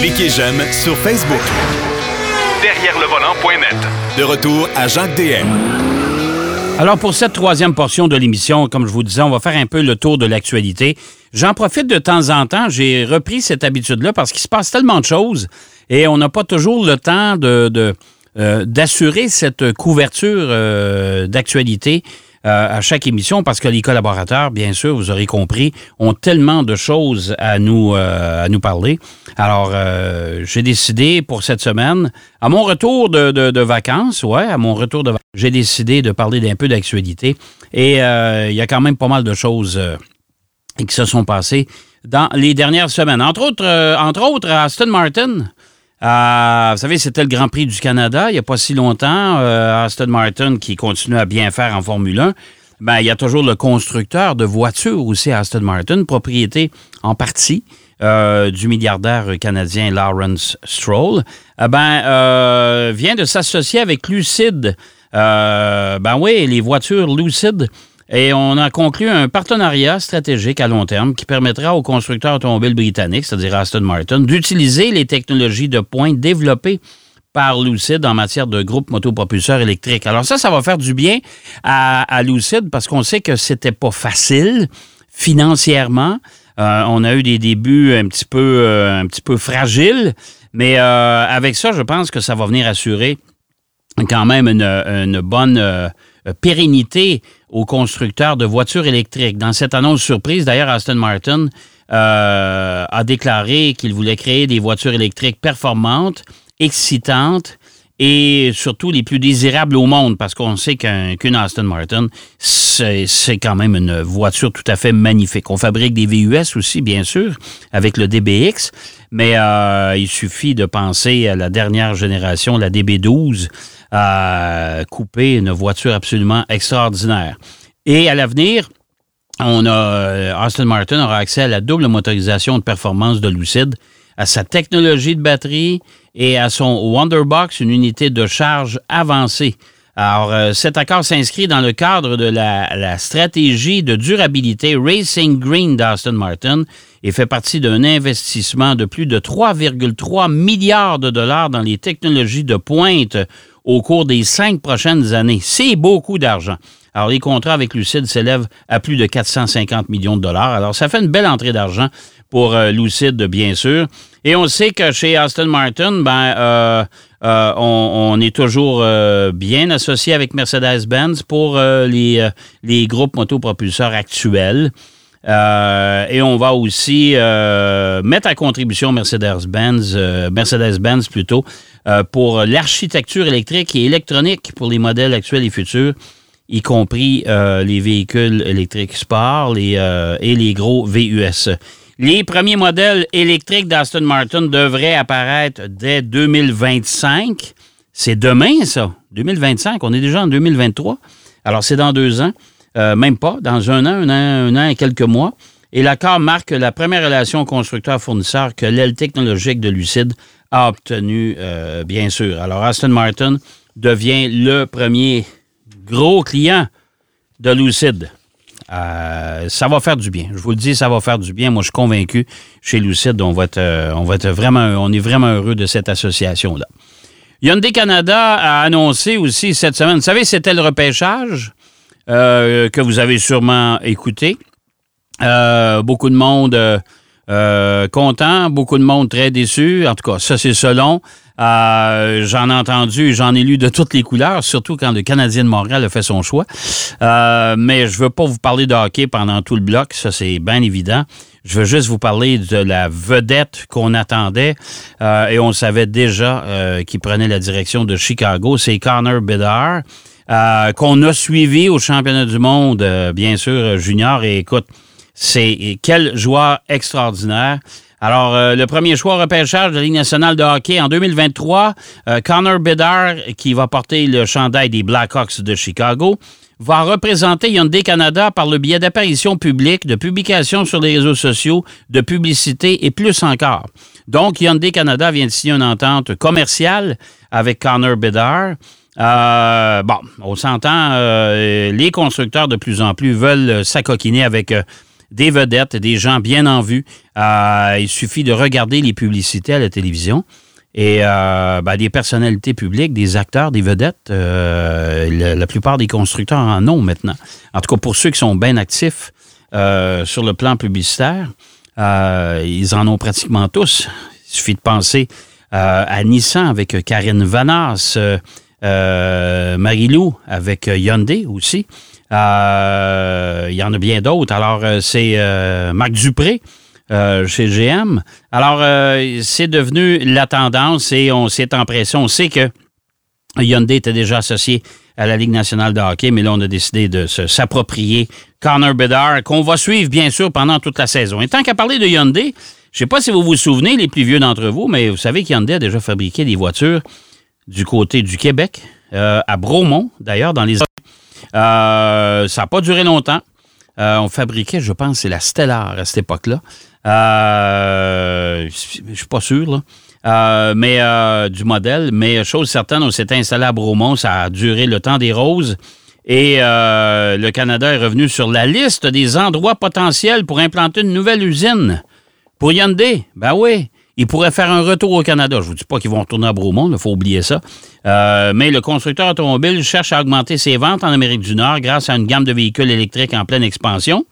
Cliquez j'aime sur Facebook. Derrière le volant.net. De retour à Jacques DM. Alors, pour cette troisième portion de l'émission, comme je vous disais, on va faire un peu le tour de l'actualité. J'en profite de temps en temps. J'ai repris cette habitude-là parce qu'il se passe tellement de choses et on n'a pas toujours le temps de, euh, d'assurer cette couverture euh, d'actualité à chaque émission parce que les collaborateurs, bien sûr, vous aurez compris, ont tellement de choses à nous, euh, à nous parler. Alors, euh, j'ai décidé pour cette semaine, à mon retour de, de, vacances, ouais, à mon retour de vacances, j'ai décidé de parler d'un peu d'actualité. Et il y a quand même pas mal de choses qui se sont passées dans les dernières semaines. Entre autres, entre autres Aston Martin euh, vous savez, c'était le Grand Prix du Canada il n'y a pas si longtemps. Euh, Aston Martin qui continue à bien faire en Formule 1. Ben, il y a toujours le constructeur de voitures aussi Aston Martin, propriété en partie euh, du milliardaire canadien Lawrence Stroll. ben, vient de s'associer avec Lucid. ben oui, les voitures Lucid et on a conclu un partenariat stratégique à long terme qui permettra aux constructeurs automobiles britanniques, c'est-à-dire Aston Martin, d'utiliser les technologies de pointe développées par Lucid en matière de groupe motopropulseur électrique. Alors ça, ça va faire du bien à, Lucid parce qu'on sait que c'était pas facile financièrement. Euh, on a eu des débuts un petit peu, euh, un petit peu fragiles, mais euh, avec ça, je pense que ça va venir assurer quand même une, une bonne pérennité aux constructeurs de voitures électriques. Dans cette annonce surprise, d'ailleurs, Aston Martin euh, a déclaré qu'il voulait créer des voitures électriques performantes, excitantes et surtout les plus désirables au monde, parce qu'on sait qu'une Aston Martin, c'est quand même une voiture tout à fait magnifique. On fabrique des VUS aussi, bien sûr, avec le DBX, mais euh, il suffit de penser à la dernière génération, la DB12, à couper une voiture absolument extraordinaire. Et à l'avenir, on a, euh, Aston Martin aura accès à la double motorisation de performance de Lucid, à sa technologie de batterie et à son Wonderbox, une unité de charge avancée. Alors, euh, cet accord s'inscrit dans le cadre de la, la, stratégie de durabilité Racing Green d'Aston Martin et fait partie d'un investissement de plus de 3,3 milliards de dollars dans les technologies de pointe au cours des cinq prochaines années. C'est beaucoup d'argent. Alors, les contrats avec Lucid s'élèvent à plus de 450 millions de dollars. Alors, ça fait une belle entrée d'argent pour euh, Lucid, bien sûr. Et on sait que chez Aston Martin, ben, euh, euh, on, est toujours bien associé avec Mercedes-Benz pour les, les groupes motopropulseurs actuels. Et on va aussi mettre à contribution Mercedes-Benz, Mercedes-Benz plutôt, euh, pour l'architecture électrique et électronique pour les modèles actuels et futurs, y compris euh, les véhicules électriques sport euh, et les gros VUS. Les premiers modèles électriques d'Aston Martin devraient apparaître dès 2025. C'est demain, ça. 2025. On est déjà en 2023. Alors, c'est dans deux ans. Même pas. Dans un an, un an, un an et quelques mois. Et l'accord marque la première relation constructeur-fournisseur que l'aile technologique de Lucid a obtenu, euh, bien sûr. Alors, Aston Martin devient le premier gros client de Lucid. Euh, ça va faire du bien. Je vous le dis, ça va faire du bien. Moi, je suis convaincu, chez Lucid, on va euh, on va vraiment, on est vraiment heureux de cette association-là. Hyundai Canada a annoncé aussi cette semaine, vous savez, c'était le repêchage? Que vous avez sûrement écouté. beaucoup de monde euh, content, beaucoup de monde très déçu. En tout cas, ça, c'est selon. Euh, j'en ai entendu, j'en ai lu de toutes les couleurs, surtout quand le Canadien de Montréal a fait son choix. Euh, mais je veux pas vous parler de hockey pendant tout le bloc, ça c'est bien évident. Je veux juste vous parler de la vedette qu'on attendait et on savait déjà qu'il prenait la direction de Chicago. C'est Connor Bedard. Qu'on a suivi au championnat du monde, bien sûr, junior. Et écoute, c'est quel joueur extraordinaire. Alors, euh, le premier choix repêchage de la Ligue nationale de hockey en 2023, euh, Connor Bedard, qui va porter le chandail des Blackhawks de Chicago, va représenter Hyundai Canada par le biais d'apparitions publiques, de publications sur les réseaux sociaux, de publicité et plus encore. Donc, Hyundai Canada vient de signer une entente commerciale avec Connor Bedard. Euh, bon, on s'entend, les constructeurs de plus en plus veulent s'acoquiner avec des vedettes, des gens bien en vue. Euh, il suffit de regarder les publicités à la télévision. Et euh, ben, des personnalités publiques, des acteurs, des vedettes, euh, la, plupart des constructeurs en ont maintenant. En tout cas, pour ceux qui sont bien actifs euh, sur le plan publicitaire, euh, ils en ont pratiquement tous. Il suffit de penser euh, à Nissan avec Karine Vanas, Marilou avec Hyundai aussi. il y en a bien d'autres. Alors, c'est Marc Dupré euh, chez GM. Alors, euh, c'est devenu la tendance et on s'est empressé. On sait que Hyundai était déjà associé à la Ligue nationale de hockey, mais là, on a décidé de s'approprier Connor Bedard, qu'on va suivre, bien sûr, pendant toute la saison. Et tant qu'à parler de Hyundai, je ne sais pas si vous vous souvenez, les plus vieux d'entre vous, mais vous savez qu'Hyundai a déjà fabriqué des voitures du côté du Québec, euh, à Bromont, d'ailleurs, dans les... ça n'a pas duré longtemps. on fabriquait, je pense, c'est la Stellar à cette époque-là. Euh, je suis pas sûr. Euh, mais euh, du modèle. Mais chose certaine, on s'est installé à Bromont, ça a duré le temps des roses. Et le Canada est revenu sur la liste des endroits potentiels pour implanter une nouvelle usine. Pour Hyundai, ben oui. Ils pourraient faire un retour au Canada. Je ne vous dis pas qu'ils vont retourner à Bromont, il faut oublier ça. mais le constructeur automobile cherche à augmenter ses ventes en Amérique du Nord grâce à une gamme de véhicules électriques en pleine expansion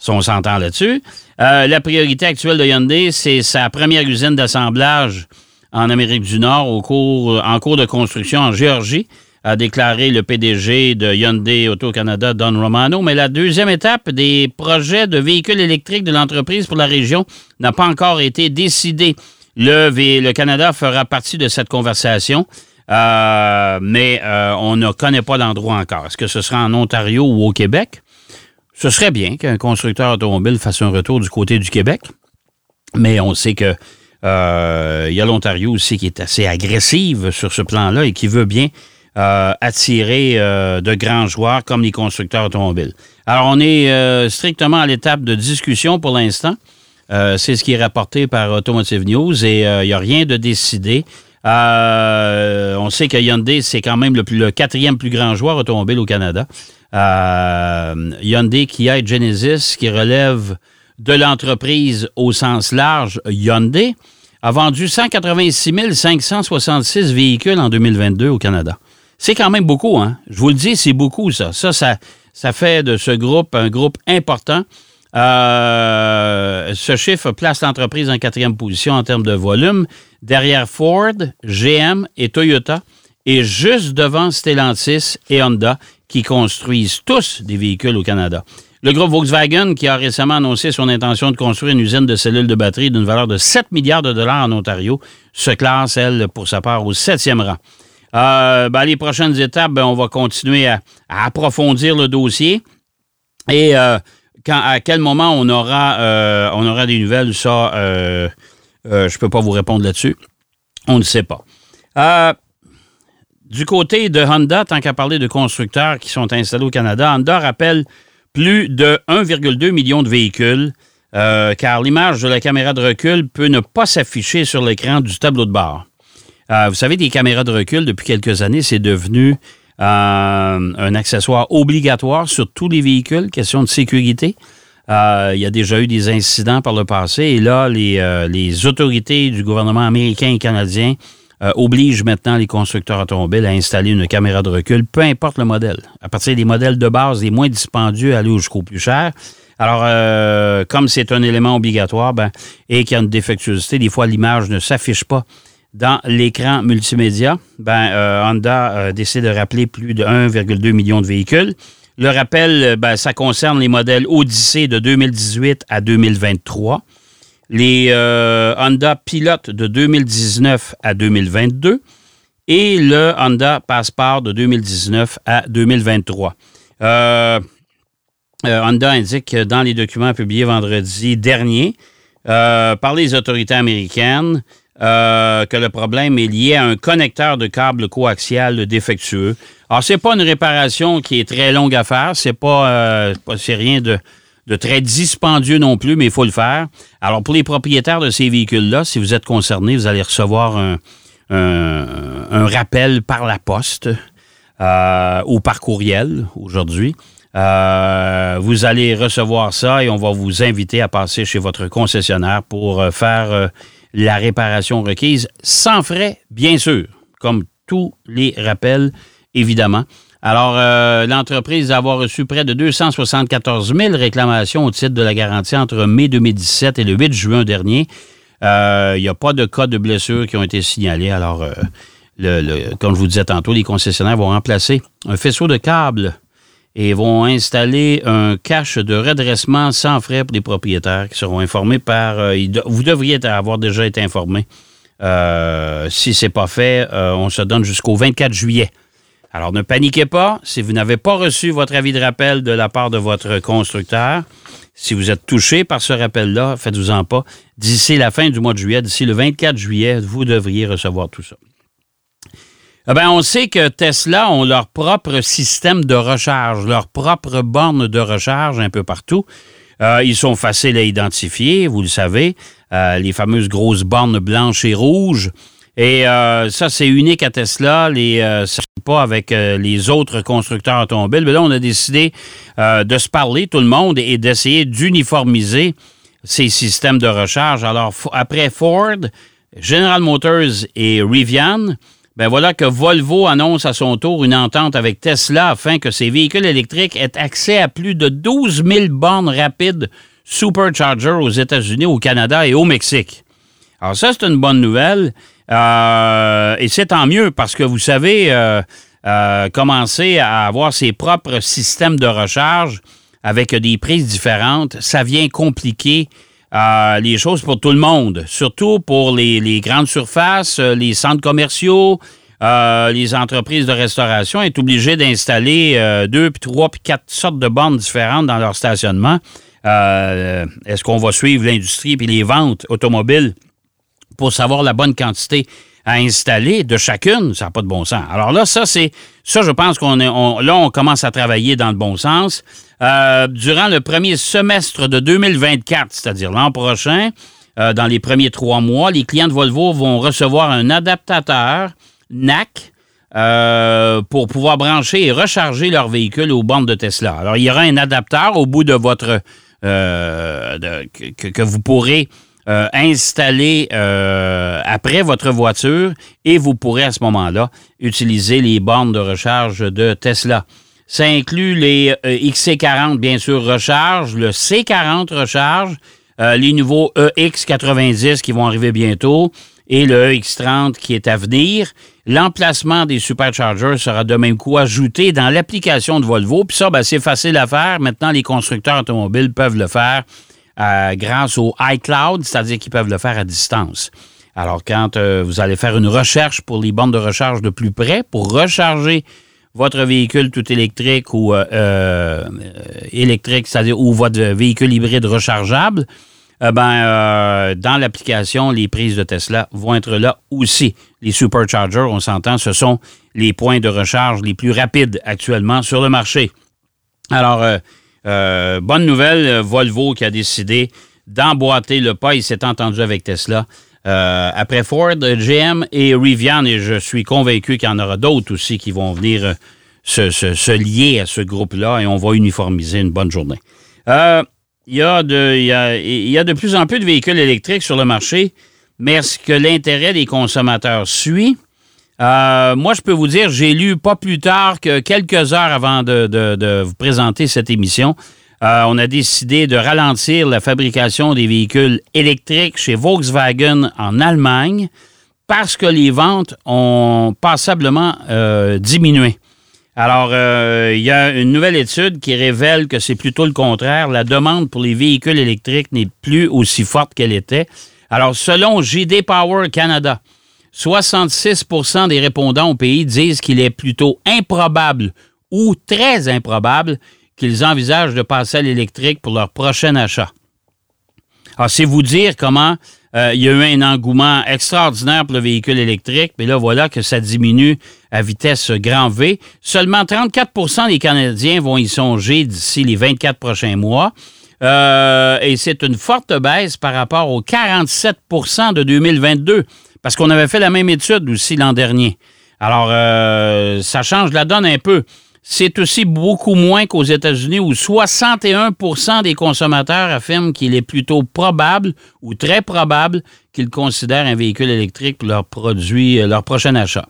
si on s'entend là-dessus. Euh, la priorité actuelle de Hyundai, c'est sa première usine d'assemblage en Amérique du Nord au cours, en cours de construction en Géorgie, a déclaré le PDG de Hyundai Auto-Canada, Don Romano. Mais la deuxième étape des projets de véhicules électriques de l'entreprise pour la région n'a pas encore été décidée. Le, le Canada fera partie de cette conversation. Euh, mais euh, on ne connaît pas l'endroit encore. Est-ce que ce sera en Ontario ou au Québec? Ce serait bien qu'un constructeur automobile fasse un retour du côté du Québec, mais on sait que euh, il y a l'Ontario aussi qui est assez agressive sur ce plan-là et qui veut bien euh, attirer euh, de grands joueurs comme les constructeurs automobiles. Alors, on est strictement à l'étape de discussion pour l'instant. c'est ce qui est rapporté par Automotive News et il n'y a rien de décidé. on sait que Hyundai, c'est quand même le, quatrième plus grand joueur automobile au Canada. Euh, Hyundai, Kia et Genesis, qui relève de l'entreprise au sens large Hyundai, a vendu 186 566 véhicules en 2022 au Canada. C'est quand même beaucoup, hein? Je vous le dis, c'est beaucoup, ça. Ça, ça, fait de ce groupe un groupe important. Euh, ce chiffre place l'entreprise en quatrième position en termes de volume, derrière Ford, GM et Toyota, et juste devant Stellantis et Honda, qui construisent tous des véhicules au Canada. Le groupe Volkswagen, qui a récemment annoncé son intention de construire une usine de cellules de batterie d'une valeur de 7 milliards de dollars en Ontario, se classe, elle, pour sa part, au septième rang. Euh, ben, les prochaines étapes, ben, on va continuer à, approfondir le dossier. Et euh, à quel moment on aura, euh, on aura des nouvelles, ça, je ne peux pas vous répondre là-dessus. On ne sait pas. Du côté de Honda, tant qu'à parler de constructeurs qui sont installés au Canada, Honda rappelle plus de 1,2 million de véhicules, car l'image de la caméra de recul peut ne pas s'afficher sur l'écran du tableau de bord. Euh, vous savez, des caméras de recul, depuis quelques années, c'est devenu euh, un accessoire obligatoire sur tous les véhicules, question de sécurité. il y a déjà eu des incidents par le passé et là, les, les autorités du gouvernement américain et canadien euh, oblige maintenant les constructeurs automobiles à installer une caméra de recul, peu importe le modèle. À partir des modèles de base les moins dispendieux, aller jusqu'au plus cher. Alors, euh, comme c'est un élément obligatoire ben, et qu'il y a une défectuosité, des fois l'image ne s'affiche pas dans l'écran multimédia, ben, euh, Honda décide de rappeler plus de 1,2 million de véhicules. Le rappel, ben, ça concerne les modèles Odyssey de 2018 à 2023 les euh, Honda Pilot de 2019 à 2022 et le Honda Passport de 2019 à 2023. Euh, euh, Honda indique dans les documents publiés vendredi dernier par les autorités américaines que le problème est lié à un connecteur de câble coaxial défectueux. Alors, c'est pas une réparation qui est très longue à faire, c'est pas, c'est rien de, très dispendieux non plus, mais il faut le faire. Alors, pour les propriétaires de ces véhicules-là, si vous êtes concerné, vous allez recevoir un, rappel par la poste euh, ou par courriel aujourd'hui. Euh, vous allez recevoir ça et on va vous inviter à passer chez votre concessionnaire pour euh, faire euh, la réparation requise sans frais, bien sûr, comme tous les rappels, évidemment. Alors, l'entreprise va avoir reçu près de 274 000 réclamations au titre de la garantie entre mai 2017 et le 8 juin dernier. Il n'y a pas de cas de blessure qui ont été signalés. Alors, le, comme je vous disais tantôt, les concessionnaires vont remplacer un faisceau de câbles et vont installer un cache de redressement sans frais pour les propriétaires qui seront informés par... Euh, vous devriez avoir déjà été informé. Euh, si ce n'est pas fait, euh, on se donne jusqu'au 24 juillet. Alors ne paniquez pas. Si vous n'avez pas reçu votre avis de rappel de la part de votre constructeur, si vous êtes touché par ce rappel-là, faites-vous-en pas. D'ici la fin du mois de juillet, d'ici le 24 juillet, vous devriez recevoir tout ça. Eh ben, on sait que Tesla ont leur propre système de recharge, leur propre borne de recharge un peu partout. Euh, ils sont faciles à identifier, vous le savez, euh, les fameuses grosses bornes blanches et rouges. Et euh, ça, c'est unique à Tesla. Les, ça pas avec les autres constructeurs automobiles. Mais là, on a décidé de se parler, tout le monde, et d'essayer d'uniformiser ces systèmes de recharge. Alors, après Ford, General Motors et Rivian, ben voilà que Volvo annonce à son tour une entente avec Tesla afin que ses véhicules électriques aient accès à plus de 12 000 bornes rapides supercharger aux États-Unis, au Canada et au Mexique. Alors ça, c'est une bonne nouvelle. Euh, et c'est tant mieux parce que vous savez, euh, euh, commencer à avoir ses propres systèmes de recharge avec des prises différentes, ça vient compliquer euh, les choses pour tout le monde, surtout pour les, grandes surfaces, euh, les centres commerciaux, euh, les entreprises de restauration est obligé d'installer deux, puis trois, puis quatre sortes de bornes différentes dans leur stationnement. Est-ce qu'on va suivre l'industrie puis les ventes automobiles pour savoir la bonne quantité à installer de chacune, ça n'a pas de bon sens. Alors là, ça, c'est ça, je pense qu'on est là, on commence à travailler dans le bon sens. Euh, durant le premier semestre de 2024, c'est-à-dire l'an prochain, euh, dans les premiers trois mois, les clients de Volvo vont recevoir un adaptateur NAC euh, pour pouvoir brancher et recharger leur véhicule aux bornes de Tesla. Alors, il y aura un adapteur au bout de votre que, vous pourrez euh, installé euh, après votre voiture et vous pourrez à ce moment-là utiliser les bornes de recharge de Tesla. Ça inclut les euh, XC40, bien sûr, recharge, le C40 recharge, les nouveaux EX90 qui vont arriver bientôt et le EX30 qui est à venir. L'emplacement des superchargers sera de même coup ajouté dans l'application de Volvo. Puis ça, ben, c'est facile à faire. Maintenant, les constructeurs automobiles peuvent le faire euh, grâce au iCloud, c'est-à-dire qu'ils peuvent le faire à distance. Alors, quand euh, vous allez faire une recherche pour les bandes de recharge de plus près, pour recharger votre véhicule tout électrique ou euh, électrique, c'est-à-dire ou votre véhicule hybride rechargeable, ben, dans l'application, les prises de Tesla vont être là aussi. Les superchargers, on s'entend, ce sont les points de recharge les plus rapides actuellement sur le marché. Alors, euh, bonne nouvelle, euh, Volvo qui a décidé d'emboîter le pas. Il s'est entendu avec Tesla. Euh, après Ford, GM et Rivian, et je suis convaincu qu'il y en aura d'autres aussi qui vont venir se, lier à ce groupe-là et on va uniformiser une bonne journée. il, y a de, il y a de plus en plus de véhicules électriques sur le marché, mais est-ce que l'intérêt des consommateurs suit? Euh, moi, je peux vous dire, j'ai lu pas plus tard que quelques heures avant de, vous présenter cette émission. Euh, on a décidé de ralentir la fabrication des véhicules électriques chez Volkswagen en Allemagne parce que les ventes ont passablement euh, diminué. Alors, il y a une nouvelle étude qui révèle que c'est plutôt le contraire. La demande pour les véhicules électriques n'est plus aussi forte qu'elle était. Alors, selon JD Power Canada, 66% des répondants au pays disent qu'il est plutôt improbable ou très improbable qu'ils envisagent de passer à l'électrique pour leur prochain achat. Alors, c'est vous dire comment euh, il y a eu un engouement extraordinaire pour le véhicule électrique, mais là, voilà que ça diminue à vitesse grand V. Seulement 34% des Canadiens vont y songer d'ici les 24 prochains mois. Euh, et c'est une forte baisse par rapport aux 47% de 2022. Parce qu'on avait fait la même étude aussi l'an dernier. Alors, euh, ça change la donne un peu. c'est aussi beaucoup moins qu'aux États-Unis où 61% des consommateurs affirment qu'il est plutôt probable ou très probable qu'ils considèrent un véhicule électrique pour leur produit, euh, leur prochain achat.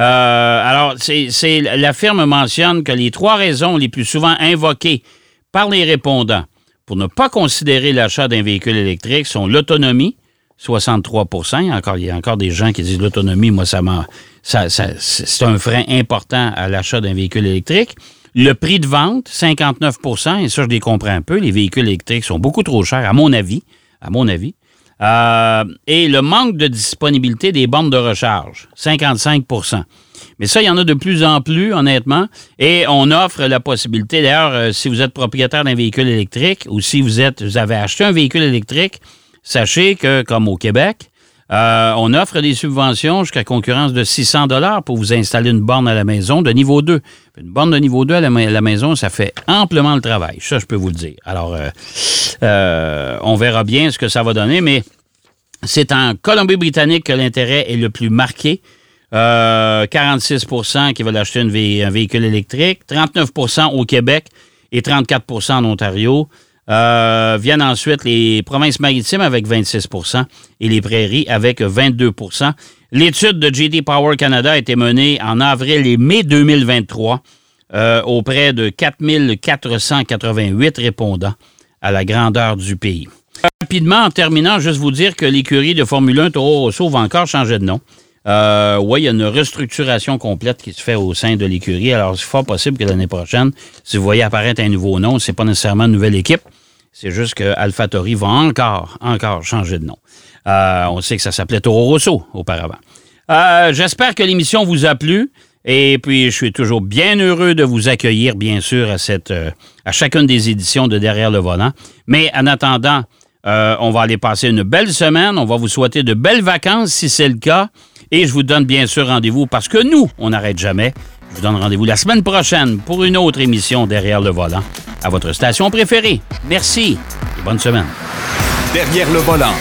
Euh, alors, c'est, la firme mentionne que les trois raisons les plus souvent invoquées par les répondants pour ne pas considérer l'achat d'un véhicule électrique sont l'autonomie, 63% encore, Il y a encore des gens qui disent l'autonomie, moi, ça m'a, ça, c'est un frein important à l'achat d'un véhicule électrique. Le prix de vente, 59% et ça, je les comprends un peu. Les véhicules électriques sont beaucoup trop chers, à mon avis. À mon avis. Euh, et le manque de disponibilité des bornes de recharge, 55% mais ça, il y en a de plus en plus, honnêtement. Et on offre la possibilité, d'ailleurs, euh, si vous êtes propriétaire d'un véhicule électrique ou si vous, êtes, vous avez acheté un véhicule électrique, sachez que, comme au Québec, euh, on offre des subventions jusqu'à concurrence de 600 dollars pour vous installer une borne à la maison de niveau 2. Une borne de niveau 2 à la, maison, ça fait amplement le travail. Ça, je peux vous le dire. Alors, euh, on verra bien ce que ça va donner, mais c'est en Colombie-Britannique que l'intérêt est le plus marqué. 46% euh, qui veulent acheter un véhicule électrique, 39% au Québec et 34% en Ontario. Euh, viennent ensuite les provinces maritimes avec 26% et les prairies avec 22% L'étude de JD Power Canada a été menée en avril et mai 2023 euh, auprès de 4488 répondants à la grandeur du pays. Rapidement, en terminant, juste vous dire que l'écurie de Formule 1 Toro Rosso va encore changer de nom. Euh, oui, il y a une restructuration complète qui se fait au sein de l'écurie. Alors, c'est fort possible que l'année prochaine, si vous voyez apparaître un nouveau nom, c'est pas nécessairement une nouvelle équipe. C'est juste que AlphaTauri va encore, encore changer de nom. Euh, on sait que ça s'appelait Toro Rosso auparavant. Euh, j'espère que l'émission vous a plu. Et puis, je suis toujours bien heureux de vous accueillir, bien sûr, à, cette, à chacune des éditions de Derrière le volant. Mais en attendant, on va aller passer une belle semaine. On va vous souhaiter de belles vacances si c'est le cas. Et je vous donne bien sûr rendez-vous parce que nous, on n'arrête jamais. Je vous donne rendez-vous la semaine prochaine pour une autre émission Derrière le volant à votre station préférée. Merci et bonne semaine. Derrière le volant.